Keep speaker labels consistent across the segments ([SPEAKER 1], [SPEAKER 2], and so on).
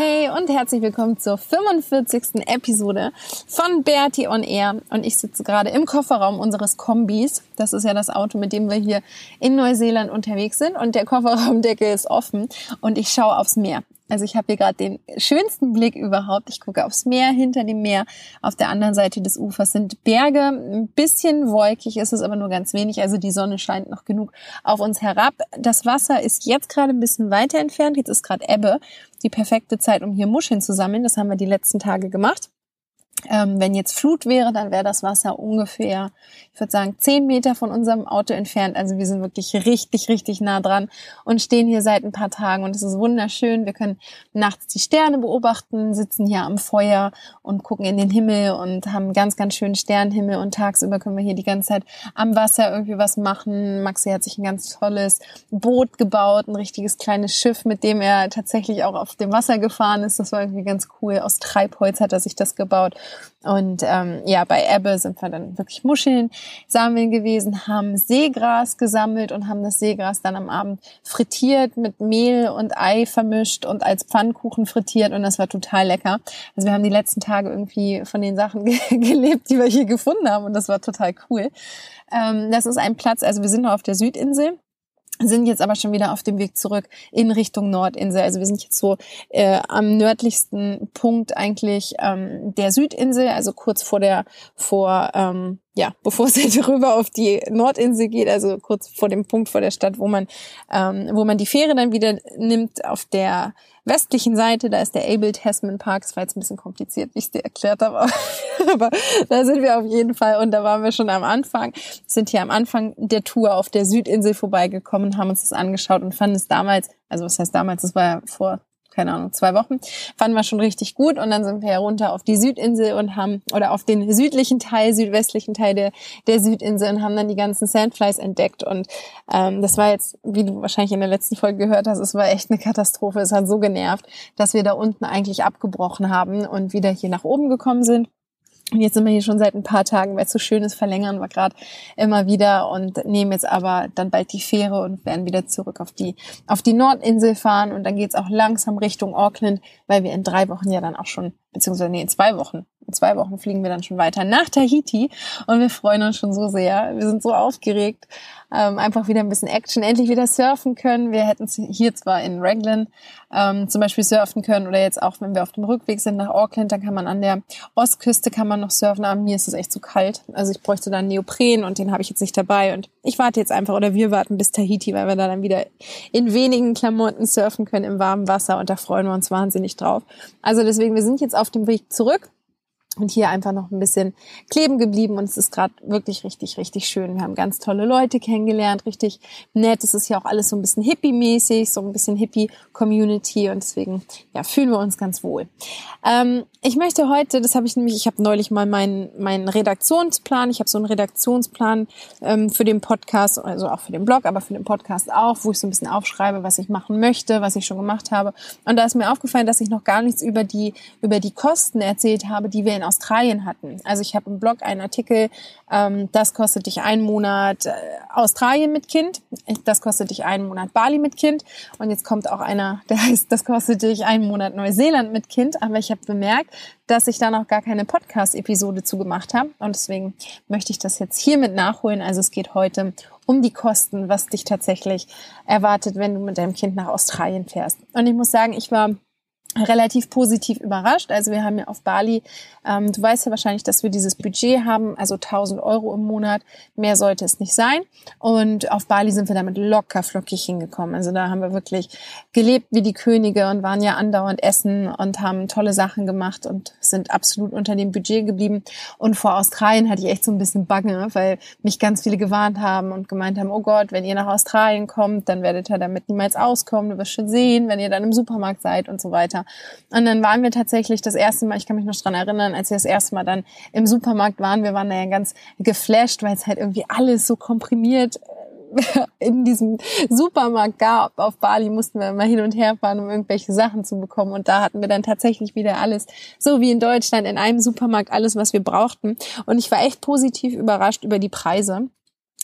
[SPEAKER 1] Hey und herzlich willkommen zur 45. Episode von Bertie on Air. Und ich sitze gerade im Kofferraum unseres Kombis. Das ist ja das Auto, mit dem wir hier in Neuseeland unterwegs sind. Und der Kofferraumdeckel ist offen und ich schaue aufs Meer. Also ich habe hier gerade den schönsten Blick überhaupt. Ich gucke aufs Meer, hinter dem Meer. Auf der anderen Seite des Ufers sind Berge. Ein bisschen wolkig ist es aber nur ganz wenig. Also die Sonne scheint noch genug auf uns herab. Das Wasser ist jetzt gerade ein bisschen weiter entfernt. Jetzt ist gerade Ebbe. Die perfekte Zeit, um hier Muscheln zu sammeln. Das haben wir die letzten Tage gemacht. Ähm, wenn jetzt Flut wäre, dann wäre das Wasser ungefähr, ich würde sagen, zehn Meter von unserem Auto entfernt. Also wir sind wirklich richtig, richtig nah dran und stehen hier seit ein paar Tagen und es ist wunderschön. Wir können nachts die Sterne beobachten, sitzen hier am Feuer und gucken in den Himmel und haben ganz, ganz schönen Sternenhimmel und tagsüber können wir hier die ganze Zeit am Wasser irgendwie was machen. Maxi hat sich ein ganz tolles Boot gebaut, ein richtiges kleines Schiff, mit dem er tatsächlich auch auf dem Wasser gefahren ist. Das war irgendwie ganz cool. Aus Treibholz hat er sich das gebaut. Und ähm, ja, bei Ebbe sind wir dann wirklich Muscheln sammeln gewesen, haben Seegras gesammelt und haben das Seegras dann am Abend frittiert mit Mehl und Ei vermischt und als Pfannkuchen frittiert und das war total lecker. Also wir haben die letzten Tage irgendwie von den Sachen gelebt, die wir hier gefunden haben und das war total cool. Ähm, das ist ein Platz, also wir sind noch auf der Südinsel sind jetzt aber schon wieder auf dem Weg zurück in Richtung Nordinsel. Also wir sind jetzt so äh, am nördlichsten Punkt eigentlich ähm, der Südinsel, also kurz vor der vor ähm, ja, bevor es jetzt rüber auf die Nordinsel geht, also kurz vor dem Punkt vor der Stadt, wo man, ähm, wo man die Fähre dann wieder nimmt, auf der westlichen Seite, da ist der Abel Tasman Park. Das war jetzt ein bisschen kompliziert, wie ich es dir erklärt habe, aber da sind wir auf jeden Fall und da waren wir schon am Anfang. Sind hier am Anfang der Tour auf der Südinsel vorbeigekommen, haben uns das angeschaut und fanden es damals, also was heißt damals, das war ja vor keine Ahnung, zwei Wochen. Fanden wir schon richtig gut und dann sind wir runter auf die Südinsel und haben, oder auf den südlichen Teil, südwestlichen Teil der, der Südinsel und haben dann die ganzen Sandflies entdeckt und ähm, das war jetzt, wie du wahrscheinlich in der letzten Folge gehört hast, es war echt eine Katastrophe. Es hat so genervt, dass wir da unten eigentlich abgebrochen haben und wieder hier nach oben gekommen sind. Und jetzt sind wir hier schon seit ein paar Tagen, weil es so schön ist, verlängern wir gerade immer wieder und nehmen jetzt aber dann bald die Fähre und werden wieder zurück auf die, auf die Nordinsel fahren. Und dann geht's auch langsam Richtung Auckland, weil wir in drei Wochen ja dann auch schon, beziehungsweise nee, in zwei Wochen in zwei Wochen fliegen wir dann schon weiter nach Tahiti und wir freuen uns schon so sehr. Wir sind so aufgeregt, ähm, einfach wieder ein bisschen Action, endlich wieder surfen können. Wir hätten hier zwar in Raglan ähm, zum Beispiel surfen können oder jetzt auch, wenn wir auf dem Rückweg sind nach Auckland, dann kann man an der Ostküste kann man noch surfen, aber mir ist es echt zu kalt. Also ich bräuchte dann Neopren und den habe ich jetzt nicht dabei und ich warte jetzt einfach oder wir warten bis Tahiti, weil wir da dann wieder in wenigen Klamotten surfen können im warmen Wasser und da freuen wir uns wahnsinnig drauf. Also deswegen, wir sind jetzt auf dem Weg zurück und hier einfach noch ein bisschen kleben geblieben und es ist gerade wirklich richtig, richtig schön. Wir haben ganz tolle Leute kennengelernt, richtig nett. Es ist ja auch alles so ein bisschen hippie-mäßig, so ein bisschen Hippie-Community und deswegen ja, fühlen wir uns ganz wohl. Ähm, ich möchte heute, das habe ich nämlich, ich habe neulich mal meinen meinen Redaktionsplan, ich habe so einen Redaktionsplan ähm, für den Podcast, also auch für den Blog, aber für den Podcast auch, wo ich so ein bisschen aufschreibe, was ich machen möchte, was ich schon gemacht habe. Und da ist mir aufgefallen, dass ich noch gar nichts über die über die Kosten erzählt habe, die wir in Australien hatten. Also ich habe im Blog einen Artikel, ähm, das kostet dich einen Monat äh, Australien mit Kind, das kostet dich einen Monat Bali mit Kind und jetzt kommt auch einer, der heißt, das kostet dich einen Monat Neuseeland mit Kind. Aber ich habe bemerkt, dass ich da noch gar keine Podcast-Episode zu gemacht habe und deswegen möchte ich das jetzt hiermit nachholen. Also es geht heute um die Kosten, was dich tatsächlich erwartet, wenn du mit deinem Kind nach Australien fährst. Und ich muss sagen, ich war relativ positiv überrascht. Also wir haben ja auf Bali, ähm, du weißt ja wahrscheinlich, dass wir dieses Budget haben, also 1000 Euro im Monat. Mehr sollte es nicht sein. Und auf Bali sind wir damit locker flockig hingekommen. Also da haben wir wirklich gelebt wie die Könige und waren ja andauernd essen und haben tolle Sachen gemacht und sind absolut unter dem Budget geblieben. Und vor Australien hatte ich echt so ein bisschen Bange, weil mich ganz viele gewarnt haben und gemeint haben, oh Gott, wenn ihr nach Australien kommt, dann werdet ihr damit niemals auskommen. Du wirst schon sehen, wenn ihr dann im Supermarkt seid und so weiter. Und dann waren wir tatsächlich das erste Mal, ich kann mich noch dran erinnern, als wir das erste Mal dann im Supermarkt waren, wir waren da ja ganz geflasht, weil es halt irgendwie alles so komprimiert äh, in diesem Supermarkt gab. Auf Bali mussten wir immer hin und her fahren, um irgendwelche Sachen zu bekommen. Und da hatten wir dann tatsächlich wieder alles, so wie in Deutschland, in einem Supermarkt alles, was wir brauchten. Und ich war echt positiv überrascht über die Preise.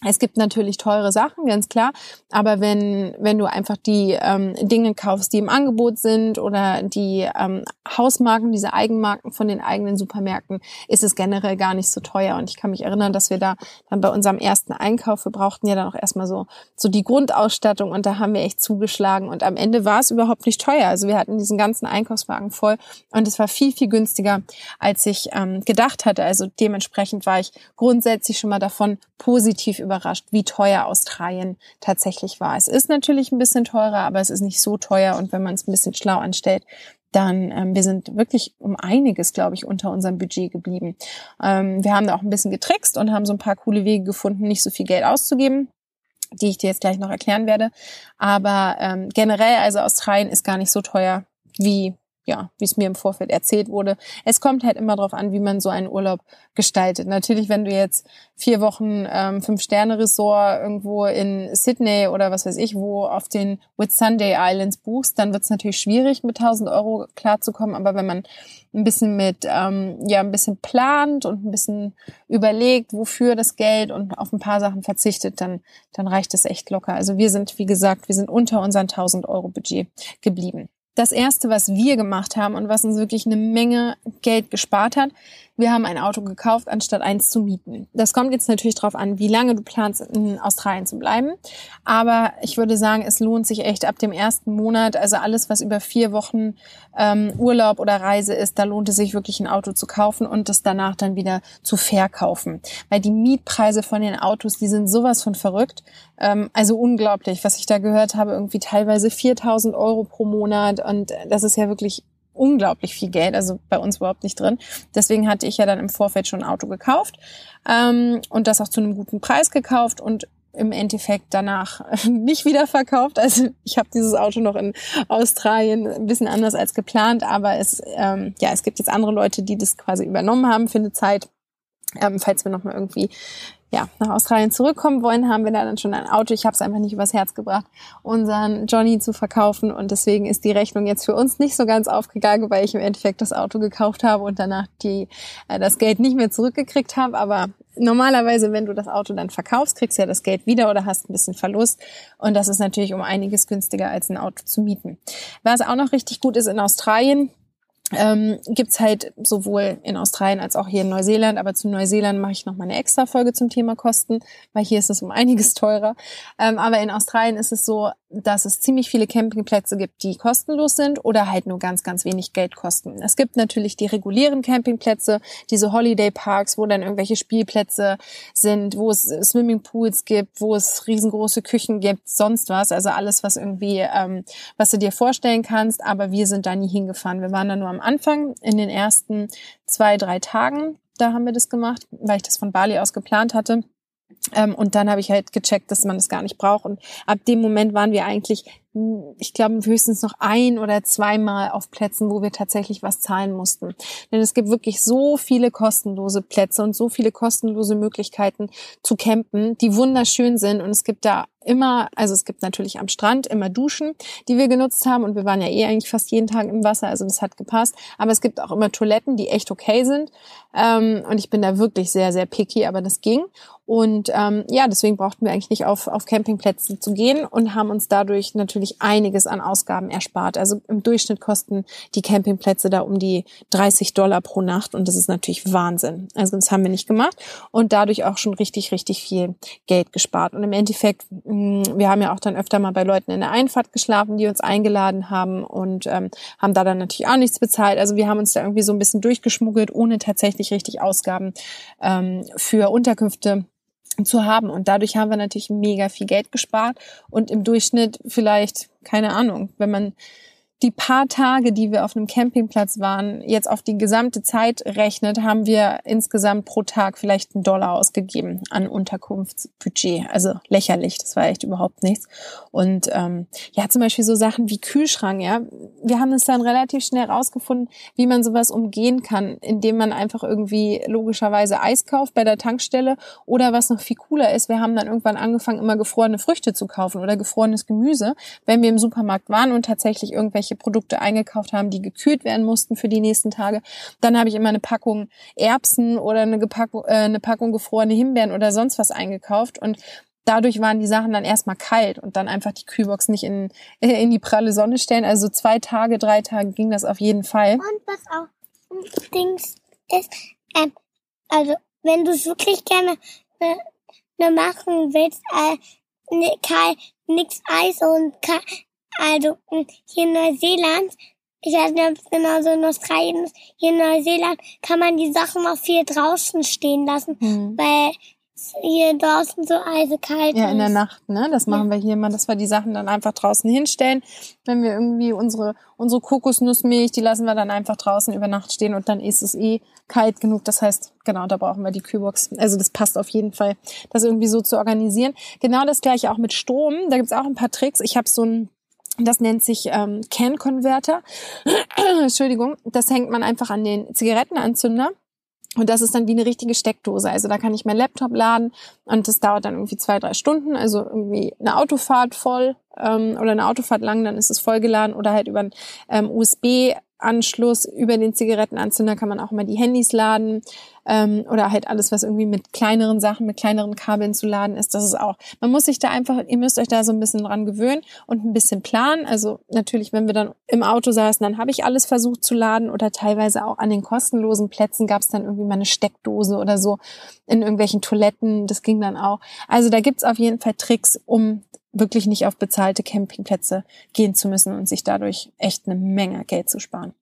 [SPEAKER 1] Es gibt natürlich teure Sachen, ganz klar, aber wenn, wenn du einfach die ähm, Dinge kaufst, die im Angebot sind oder die ähm, Hausmarken, diese Eigenmarken von den eigenen Supermärkten, ist es generell gar nicht so teuer. Und ich kann mich erinnern, dass wir da dann bei unserem ersten Einkauf, wir brauchten ja dann auch erstmal so, so die Grundausstattung und da haben wir echt zugeschlagen. Und am Ende war es überhaupt nicht teuer. Also wir hatten diesen ganzen Einkaufswagen voll und es war viel, viel günstiger, als ich ähm, gedacht hatte. Also dementsprechend war ich grundsätzlich schon mal davon positiv überrascht, wie teuer Australien tatsächlich war. Es ist natürlich ein bisschen teurer, aber es ist nicht so teuer. Und wenn man es ein bisschen schlau anstellt, dann ähm, wir sind wirklich um einiges, glaube ich, unter unserem Budget geblieben. Ähm, wir haben da auch ein bisschen getrickst und haben so ein paar coole Wege gefunden, nicht so viel Geld auszugeben die ich dir jetzt gleich noch erklären werde. Aber ähm, generell, also Australien ist gar nicht so teuer, wie ja, wie es mir im Vorfeld erzählt wurde. Es kommt halt immer darauf an, wie man so einen Urlaub gestaltet. Natürlich, wenn du jetzt vier Wochen ähm, Fünf-Sterne-Resort irgendwo in Sydney oder was weiß ich wo auf den Whitsunday Islands buchst, dann wird es natürlich schwierig, mit 1000 Euro klarzukommen. Aber wenn man ein bisschen mit, ähm, ja, ein bisschen plant und ein bisschen überlegt, wofür das Geld und auf ein paar Sachen verzichtet, dann, dann reicht es echt locker. Also wir sind, wie gesagt, wir sind unter unseren 1000 Euro Budget geblieben das erste, was wir gemacht haben und was uns wirklich eine Menge Geld gespart hat, wir haben ein Auto gekauft, anstatt eins zu mieten. Das kommt jetzt natürlich darauf an, wie lange du planst, in Australien zu bleiben. Aber ich würde sagen, es lohnt sich echt ab dem ersten Monat, also alles, was über vier Wochen ähm, Urlaub oder Reise ist, da lohnt es sich wirklich ein Auto zu kaufen und das danach dann wieder zu verkaufen. Weil die Mietpreise von den Autos, die sind sowas von verrückt. Ähm, also unglaublich, was ich da gehört habe, irgendwie teilweise 4000 Euro pro Monat und das ist ja wirklich unglaublich viel Geld, also bei uns überhaupt nicht drin. Deswegen hatte ich ja dann im Vorfeld schon ein Auto gekauft ähm, und das auch zu einem guten Preis gekauft und im Endeffekt danach nicht wieder verkauft. Also ich habe dieses Auto noch in Australien ein bisschen anders als geplant, aber es ähm, ja es gibt jetzt andere Leute, die das quasi übernommen haben für eine Zeit. Ähm, falls wir noch mal irgendwie ja, nach Australien zurückkommen wollen, haben wir da dann schon ein Auto. Ich habe es einfach nicht übers Herz gebracht, unseren Johnny zu verkaufen. Und deswegen ist die Rechnung jetzt für uns nicht so ganz aufgegangen, weil ich im Endeffekt das Auto gekauft habe und danach die, äh, das Geld nicht mehr zurückgekriegt habe. Aber normalerweise, wenn du das Auto dann verkaufst, kriegst du ja das Geld wieder oder hast ein bisschen Verlust. Und das ist natürlich um einiges günstiger als ein Auto zu mieten. Was auch noch richtig gut ist in Australien, ähm, gibt halt sowohl in Australien als auch hier in Neuseeland. Aber zu Neuseeland mache ich noch mal eine extra Folge zum Thema Kosten, weil hier ist es um einiges teurer. Ähm, aber in Australien ist es so, dass es ziemlich viele Campingplätze gibt, die kostenlos sind oder halt nur ganz, ganz wenig Geld kosten. Es gibt natürlich die regulären Campingplätze, diese Holiday Parks, wo dann irgendwelche Spielplätze sind, wo es Swimmingpools gibt, wo es riesengroße Küchen gibt, sonst was. Also alles, was irgendwie, ähm, was du dir vorstellen kannst. Aber wir sind da nie hingefahren. Wir waren da nur am Anfang in den ersten zwei, drei Tagen. Da haben wir das gemacht, weil ich das von Bali aus geplant hatte. Ähm, und dann habe ich halt gecheckt, dass man das gar nicht braucht. Und ab dem Moment waren wir eigentlich ich glaube, höchstens noch ein oder zweimal auf Plätzen, wo wir tatsächlich was zahlen mussten. Denn es gibt wirklich so viele kostenlose Plätze und so viele kostenlose Möglichkeiten zu campen, die wunderschön sind. Und es gibt da immer, also es gibt natürlich am Strand immer Duschen, die wir genutzt haben. Und wir waren ja eh eigentlich fast jeden Tag im Wasser, also das hat gepasst. Aber es gibt auch immer Toiletten, die echt okay sind. Ähm, und ich bin da wirklich sehr, sehr picky, aber das ging. Und ähm, ja, deswegen brauchten wir eigentlich nicht auf, auf Campingplätze zu gehen und haben uns dadurch natürlich natürlich einiges an Ausgaben erspart. Also im Durchschnitt kosten die Campingplätze da um die 30 Dollar pro Nacht und das ist natürlich Wahnsinn. Also das haben wir nicht gemacht und dadurch auch schon richtig, richtig viel Geld gespart. Und im Endeffekt, mm, wir haben ja auch dann öfter mal bei Leuten in der Einfahrt geschlafen, die uns eingeladen haben und ähm, haben da dann natürlich auch nichts bezahlt. Also wir haben uns da irgendwie so ein bisschen durchgeschmuggelt, ohne tatsächlich richtig Ausgaben ähm, für Unterkünfte zu haben. Und dadurch haben wir natürlich mega viel Geld gespart und im Durchschnitt vielleicht, keine Ahnung, wenn man die paar Tage, die wir auf einem Campingplatz waren, jetzt auf die gesamte Zeit rechnet, haben wir insgesamt pro Tag vielleicht einen Dollar ausgegeben an Unterkunftsbudget. Also lächerlich, das war echt überhaupt nichts. Und ähm, ja, zum Beispiel so Sachen wie Kühlschrank, ja. Wir haben es dann relativ schnell rausgefunden, wie man sowas umgehen kann, indem man einfach irgendwie logischerweise Eis kauft bei der Tankstelle oder was noch viel cooler ist, wir haben dann irgendwann angefangen, immer gefrorene Früchte zu kaufen oder gefrorenes Gemüse, wenn wir im Supermarkt waren und tatsächlich irgendwelche irgendwelche Produkte eingekauft haben, die gekühlt werden mussten für die nächsten Tage. Dann habe ich immer eine Packung Erbsen oder eine, Gepackung, äh, eine Packung gefrorene Himbeeren oder sonst was eingekauft und dadurch waren die Sachen dann erstmal kalt und dann einfach die Kühlbox nicht in, in die pralle Sonne stellen. Also zwei Tage, drei Tage ging das auf jeden Fall.
[SPEAKER 2] Und was auch Dings ist, ähm, also wenn du es wirklich gerne äh, ne machen willst, äh, ne, Eis und also hier in Neuseeland, ich weiß nicht, ob es genauso in Australien ist, hier in Neuseeland kann man die Sachen auch viel draußen stehen lassen, mhm. weil hier draußen so eisekalt
[SPEAKER 1] Ja, in der Nacht, ne? Das machen ja. wir hier immer, dass wir die Sachen dann einfach draußen hinstellen. Wenn wir irgendwie unsere, unsere Kokosnussmilch, die lassen wir dann einfach draußen über Nacht stehen und dann ist es eh kalt genug. Das heißt, genau, da brauchen wir die Kühlbox. Also das passt auf jeden Fall, das irgendwie so zu organisieren. Genau das gleiche auch mit Strom. Da gibt's auch ein paar Tricks. Ich habe so ein das nennt sich ähm, Can-Converter. Entschuldigung. Das hängt man einfach an den Zigarettenanzünder. Und das ist dann wie eine richtige Steckdose. Also da kann ich mein Laptop laden und das dauert dann irgendwie zwei, drei Stunden. Also irgendwie eine Autofahrt voll ähm, oder eine Autofahrt lang, dann ist es vollgeladen oder halt über ein ähm, USB Anschluss über den Zigarettenanzünder kann man auch immer die Handys laden ähm, oder halt alles, was irgendwie mit kleineren Sachen, mit kleineren Kabeln zu laden ist. Das ist auch. Man muss sich da einfach, ihr müsst euch da so ein bisschen dran gewöhnen und ein bisschen planen. Also natürlich, wenn wir dann im Auto saßen, dann habe ich alles versucht zu laden oder teilweise auch an den kostenlosen Plätzen gab es dann irgendwie mal eine Steckdose oder so in irgendwelchen Toiletten. Das ging dann auch. Also da gibt's auf jeden Fall Tricks, um wirklich nicht auf bezahlte Campingplätze gehen zu müssen und sich dadurch echt eine Menge Geld zu sparen.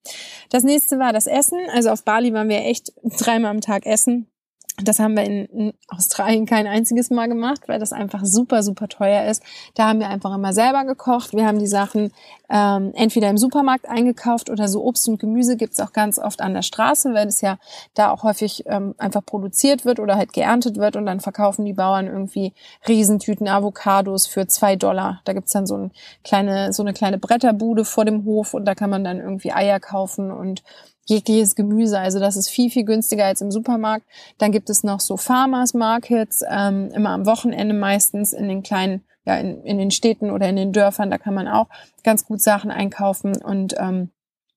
[SPEAKER 1] Das nächste war das Essen. Also auf Bali waren wir echt dreimal am Tag essen. Das haben wir in, Australien kein einziges Mal gemacht, weil das einfach super, super teuer ist. Da haben wir einfach immer selber gekocht. Wir haben die Sachen ähm, entweder im Supermarkt eingekauft oder so Obst und Gemüse gibt's auch ganz oft an der Straße, weil es ja da auch häufig ähm, einfach produziert wird oder halt geerntet wird und dann verkaufen die Bauern irgendwie Riesentüten Avocados für zwei Dollar. Da gibt's dann so, ein kleine, so eine kleine Bretterbude vor dem Hof und da kann man dann irgendwie Eier kaufen und jegliches Gemüse. Also das ist viel, viel günstiger als im Supermarkt. Dann gibt es noch so Farmers Markets, ähm, immer am Wochenende meistens in den kleinen, ja, in, in den Städten oder in den Dörfern. Da kann man auch ganz gut Sachen einkaufen und ähm,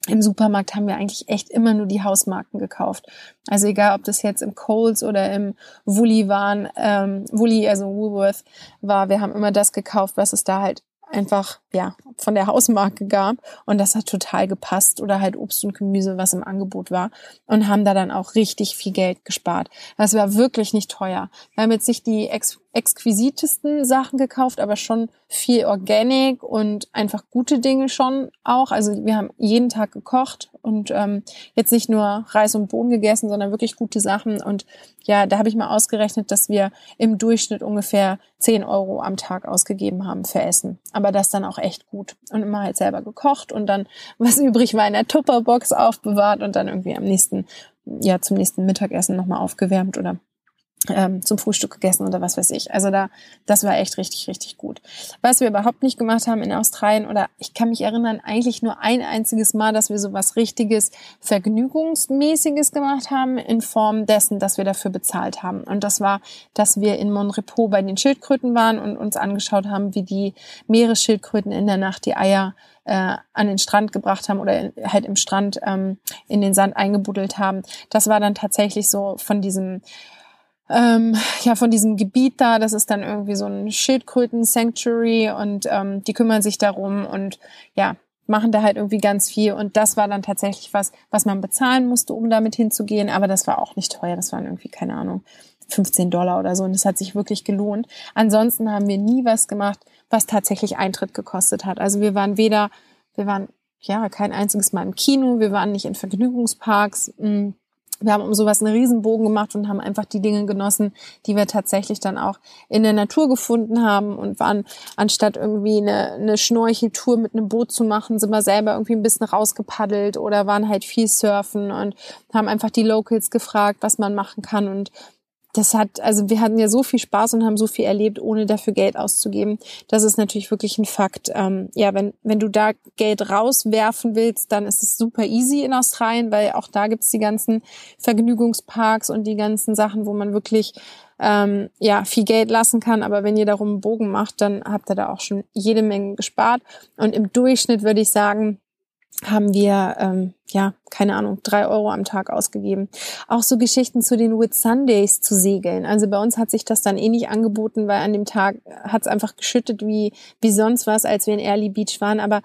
[SPEAKER 1] im Supermarkt haben wir eigentlich echt immer nur die Hausmarken gekauft. Also egal, ob das jetzt im Coles oder im Woolly waren, ähm, Woolly, also Woolworth war, wir haben immer das gekauft, was es da halt einfach ja von der Hausmarke gab und das hat total gepasst oder halt Obst und Gemüse, was im Angebot war und haben da dann auch richtig viel Geld gespart. Das war wirklich nicht teuer. Wir haben jetzt nicht die ex exquisitesten Sachen gekauft, aber schon viel Organic und einfach gute Dinge schon auch. Also wir haben jeden Tag gekocht und ähm, jetzt nicht nur Reis und Bohnen gegessen, sondern wirklich gute Sachen. Und ja, da habe ich mal ausgerechnet, dass wir im Durchschnitt ungefähr 10 Euro am Tag ausgegeben haben für Essen. Aber das dann auch echt gut. Und immer halt selber gekocht und dann, was übrig war, in der Tupperbox aufbewahrt und dann irgendwie am nächsten, ja, zum nächsten Mittagessen nochmal aufgewärmt oder ähm, zum Frühstück gegessen oder was weiß ich. Also da, das war echt richtig, richtig gut. Was wir überhaupt nicht gemacht haben in Australien oder ich kann mich erinnern, eigentlich nur ein einziges Mal, dass wir so was richtiges Vergnügungsmäßiges gemacht haben in Form dessen, dass wir dafür bezahlt haben. Und das war, dass wir in Monrepo bei den Schildkröten waren und uns angeschaut haben, wie die Meeresschildkröten in der Nacht die Eier äh, an den Strand gebracht haben oder halt im Strand ähm, in den Sand eingebuddelt haben. Das war dann tatsächlich so von diesem ähm, ja von diesem Gebiet da. Das ist dann irgendwie so ein Schildkröten-Sanctuary und ähm, die kümmern sich darum und ja, machen da halt irgendwie ganz viel. Und das war dann tatsächlich was, was man bezahlen musste, um damit hinzugehen. Aber das war auch nicht teuer. Das waren irgendwie, keine Ahnung, 15 Dollar oder so. Und das hat sich wirklich gelohnt. Ansonsten haben wir nie was gemacht, was tatsächlich Eintritt gekostet hat. Also wir waren weder, wir waren ja kein einziges Mal im Kino, wir waren nicht in Vergnügungsparks. Mh, mm, wir haben um sowas einen Riesenbogen gemacht und haben einfach die Dinge genossen, die wir tatsächlich dann auch in der Natur gefunden haben und waren, anstatt irgendwie eine, eine Schnorcheltour mit einem Boot zu machen, sind wir selber irgendwie ein bisschen rausgepaddelt oder waren halt viel surfen und haben einfach die Locals gefragt, was man machen kann und das hat, also wir hatten ja so viel Spaß und haben so viel erlebt, ohne dafür Geld auszugeben. Das ist natürlich wirklich ein Fakt. Ähm, ja, wenn, wenn du da Geld rauswerfen willst, dann ist es super easy in Australien, weil auch da gibt's die ganzen Vergnügungsparks und die ganzen Sachen, wo man wirklich ähm, ja viel Geld lassen kann. Aber wenn ihr darum einen Bogen macht, dann habt ihr da auch schon jede Menge gespart. Und im Durchschnitt würde ich sagen, haben wir, ähm, ja, keine Ahnung, drei Euro am Tag ausgegeben. Auch so Geschichten zu den Whit Sundays zu segeln. Also bei uns hat sich das dann eh nicht angeboten, weil an dem Tag hat es einfach geschüttet wie, wie sonst was, als wir in Early Beach waren. Aber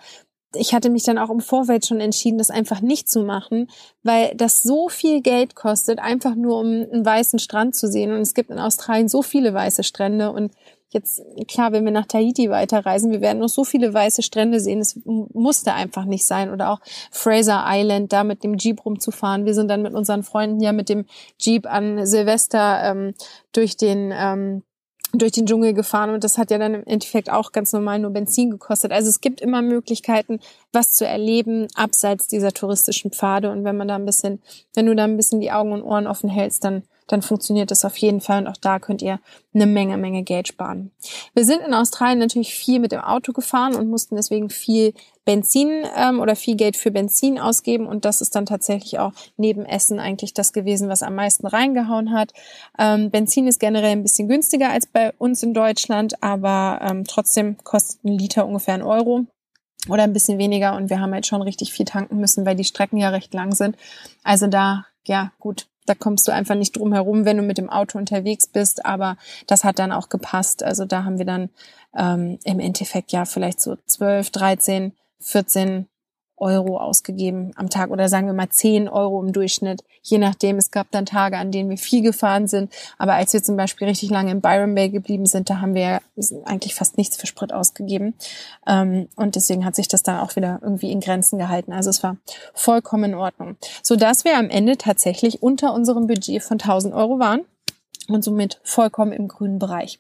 [SPEAKER 1] ich hatte mich dann auch im Vorfeld schon entschieden, das einfach nicht zu machen, weil das so viel Geld kostet, einfach nur um einen weißen Strand zu sehen. Und es gibt in Australien so viele weiße Strände und jetzt, klar, wenn wir nach Tahiti weiterreisen, wir werden noch so viele weiße Strände sehen. Es musste einfach nicht sein. Oder auch Fraser Island, da mit dem Jeep rumzufahren. Wir sind dann mit unseren Freunden ja mit dem Jeep an Silvester ähm, durch den ähm, durch den Dschungel gefahren und das hat ja dann im Endeffekt auch ganz normal nur Benzin gekostet. Also es gibt immer Möglichkeiten, was zu erleben abseits dieser touristischen Pfade und wenn man da ein bisschen, wenn du da ein bisschen die Augen und Ohren offen hältst, dann dann funktioniert das auf jeden Fall und auch da könnt ihr eine Menge, Menge Geld sparen. Wir sind in Australien natürlich viel mit dem Auto gefahren und mussten deswegen viel Benzin ähm, oder viel Geld für Benzin ausgeben und das ist dann tatsächlich auch neben Essen eigentlich das gewesen, was am meisten reingehauen hat. Ähm, Benzin ist generell ein bisschen günstiger als bei uns in Deutschland, aber ähm, trotzdem kostet ein Liter ungefähr ein Euro oder ein bisschen weniger und wir haben halt schon richtig viel tanken müssen, weil die Strecken ja recht lang sind. Also da, ja gut, da kommst du einfach nicht drum herum, wenn du mit dem Auto unterwegs bist. Aber das hat dann auch gepasst. Also da haben wir dann ähm, im Endeffekt ja vielleicht so 12, 13, 14 Euro ausgegeben am Tag oder sagen wir mal 10 Euro im Durchschnitt, je nachdem. Es gab dann Tage, an denen wir viel gefahren sind, aber als wir zum Beispiel richtig lange in Byron Bay geblieben sind, da haben wir eigentlich fast nichts für Sprit ausgegeben ähm, und deswegen hat sich das dann auch wieder irgendwie in Grenzen gehalten. Also es war vollkommen in Ordnung, so dass wir am Ende tatsächlich unter unserem Budget von 1000 Euro waren und somit vollkommen im grünen Bereich.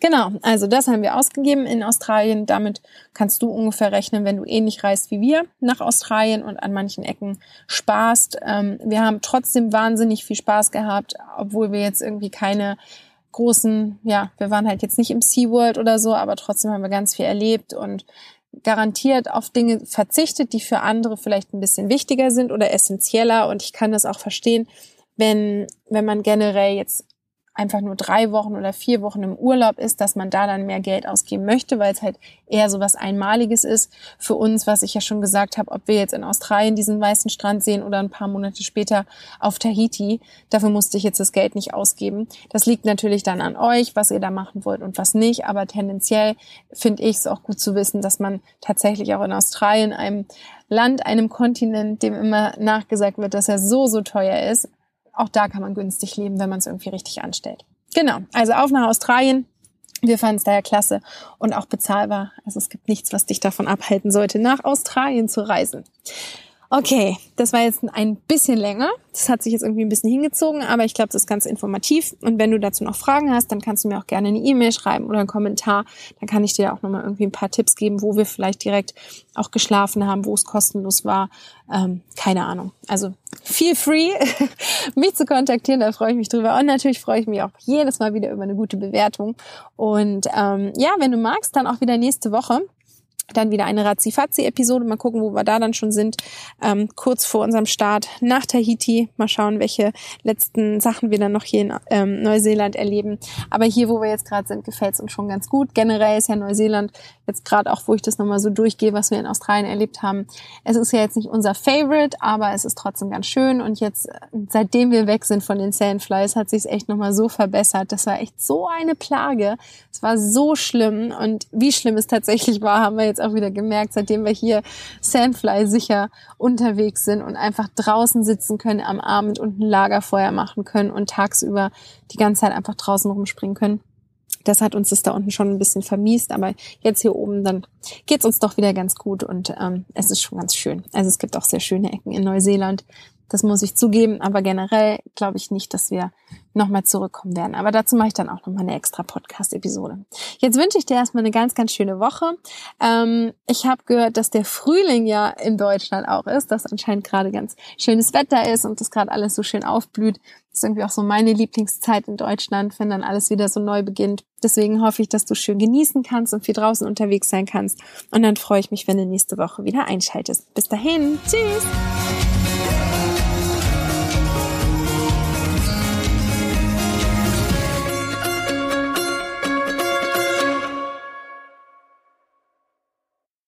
[SPEAKER 1] Genau, also das haben wir ausgegeben in Australien. Damit kannst du ungefähr rechnen, wenn du ähnlich reist wie wir nach Australien und an manchen Ecken sparst. Ähm, wir haben trotzdem wahnsinnig viel Spaß gehabt, obwohl wir jetzt irgendwie keine großen, ja, wir waren halt jetzt nicht im SeaWorld oder so, aber trotzdem haben wir ganz viel erlebt und garantiert auf Dinge verzichtet, die für andere vielleicht ein bisschen wichtiger sind oder essentieller. Und ich kann das auch verstehen, wenn, wenn man generell jetzt einfach nur drei Wochen oder vier Wochen im Urlaub ist, dass man da dann mehr Geld ausgeben möchte, weil es halt eher so was Einmaliges ist für uns, was ich ja schon gesagt habe, ob wir jetzt in Australien diesen weißen Strand sehen oder ein paar Monate später auf Tahiti. Dafür musste ich jetzt das Geld nicht ausgeben. Das liegt natürlich dann an euch, was ihr da machen wollt und was nicht. Aber tendenziell finde ich es auch gut zu wissen, dass man tatsächlich auch in Australien, einem Land, einem Kontinent, dem immer nachgesagt wird, dass er so, so teuer ist, auch da kann man günstig leben, wenn man es irgendwie richtig anstellt. Genau, also auf nach Australien. Wir fanden es daher klasse und auch bezahlbar. Also es gibt nichts, was dich davon abhalten sollte, nach Australien zu reisen. Okay, das war jetzt ein bisschen länger. Das hat sich jetzt irgendwie ein bisschen hingezogen, aber ich glaube, das ist ganz informativ. Und wenn du dazu noch Fragen hast, dann kannst du mir auch gerne eine E-Mail schreiben oder einen Kommentar. Dann kann ich dir auch nochmal irgendwie ein paar Tipps geben, wo wir vielleicht direkt auch geschlafen haben, wo es kostenlos war. Ähm, keine Ahnung. Also feel free, mich zu kontaktieren, da freue ich mich drüber. Und natürlich freue ich mich auch jedes Mal wieder über eine gute Bewertung. Und ähm, ja, wenn du magst, dann auch wieder nächste Woche dann wieder eine Razzi-Fazzi-Episode. Mal gucken, wo wir da dann schon sind. Ähm, kurz vor unserem Start nach Tahiti. Mal schauen, welche letzten Sachen wir dann noch hier in ähm, Neuseeland erleben. Aber hier, wo wir jetzt gerade sind, gefällt es uns schon ganz gut. Generell ist ja Neuseeland jetzt gerade auch, wo ich das nochmal so durchgehe, was wir in Australien erlebt haben. Es ist ja jetzt nicht unser Favorite, aber es ist trotzdem ganz schön. Und jetzt, seitdem wir weg sind von den Sandflies, hat sich es echt nochmal so verbessert. Das war echt so eine Plage. Es war so schlimm. Und wie schlimm es tatsächlich war, haben wir jetzt auch wieder gemerkt, seitdem wir hier Sandfly sicher unterwegs sind und einfach draußen sitzen können am Abend und ein Lagerfeuer machen können und tagsüber die ganze Zeit einfach draußen rumspringen können. Das hat uns das da unten schon ein bisschen vermiest, aber jetzt hier oben, dann geht's uns doch wieder ganz gut und ähm, es ist schon ganz schön. Also es gibt auch sehr schöne Ecken in Neuseeland. Das muss ich zugeben, aber generell glaube ich nicht, dass wir nochmal zurückkommen werden. Aber dazu mache ich dann auch nochmal eine extra Podcast-Episode. Jetzt wünsche ich dir erstmal eine ganz, ganz schöne Woche. Ähm, ich habe gehört, dass der Frühling ja in Deutschland auch ist, dass anscheinend gerade ganz schönes Wetter ist und das gerade alles so schön aufblüht. Das ist irgendwie auch so meine Lieblingszeit in Deutschland, wenn dann alles wieder so neu beginnt. Deswegen hoffe ich, dass du schön genießen kannst und viel draußen unterwegs sein kannst. Und dann freue ich mich, wenn du nächste Woche wieder einschaltest. Bis dahin. Tschüss.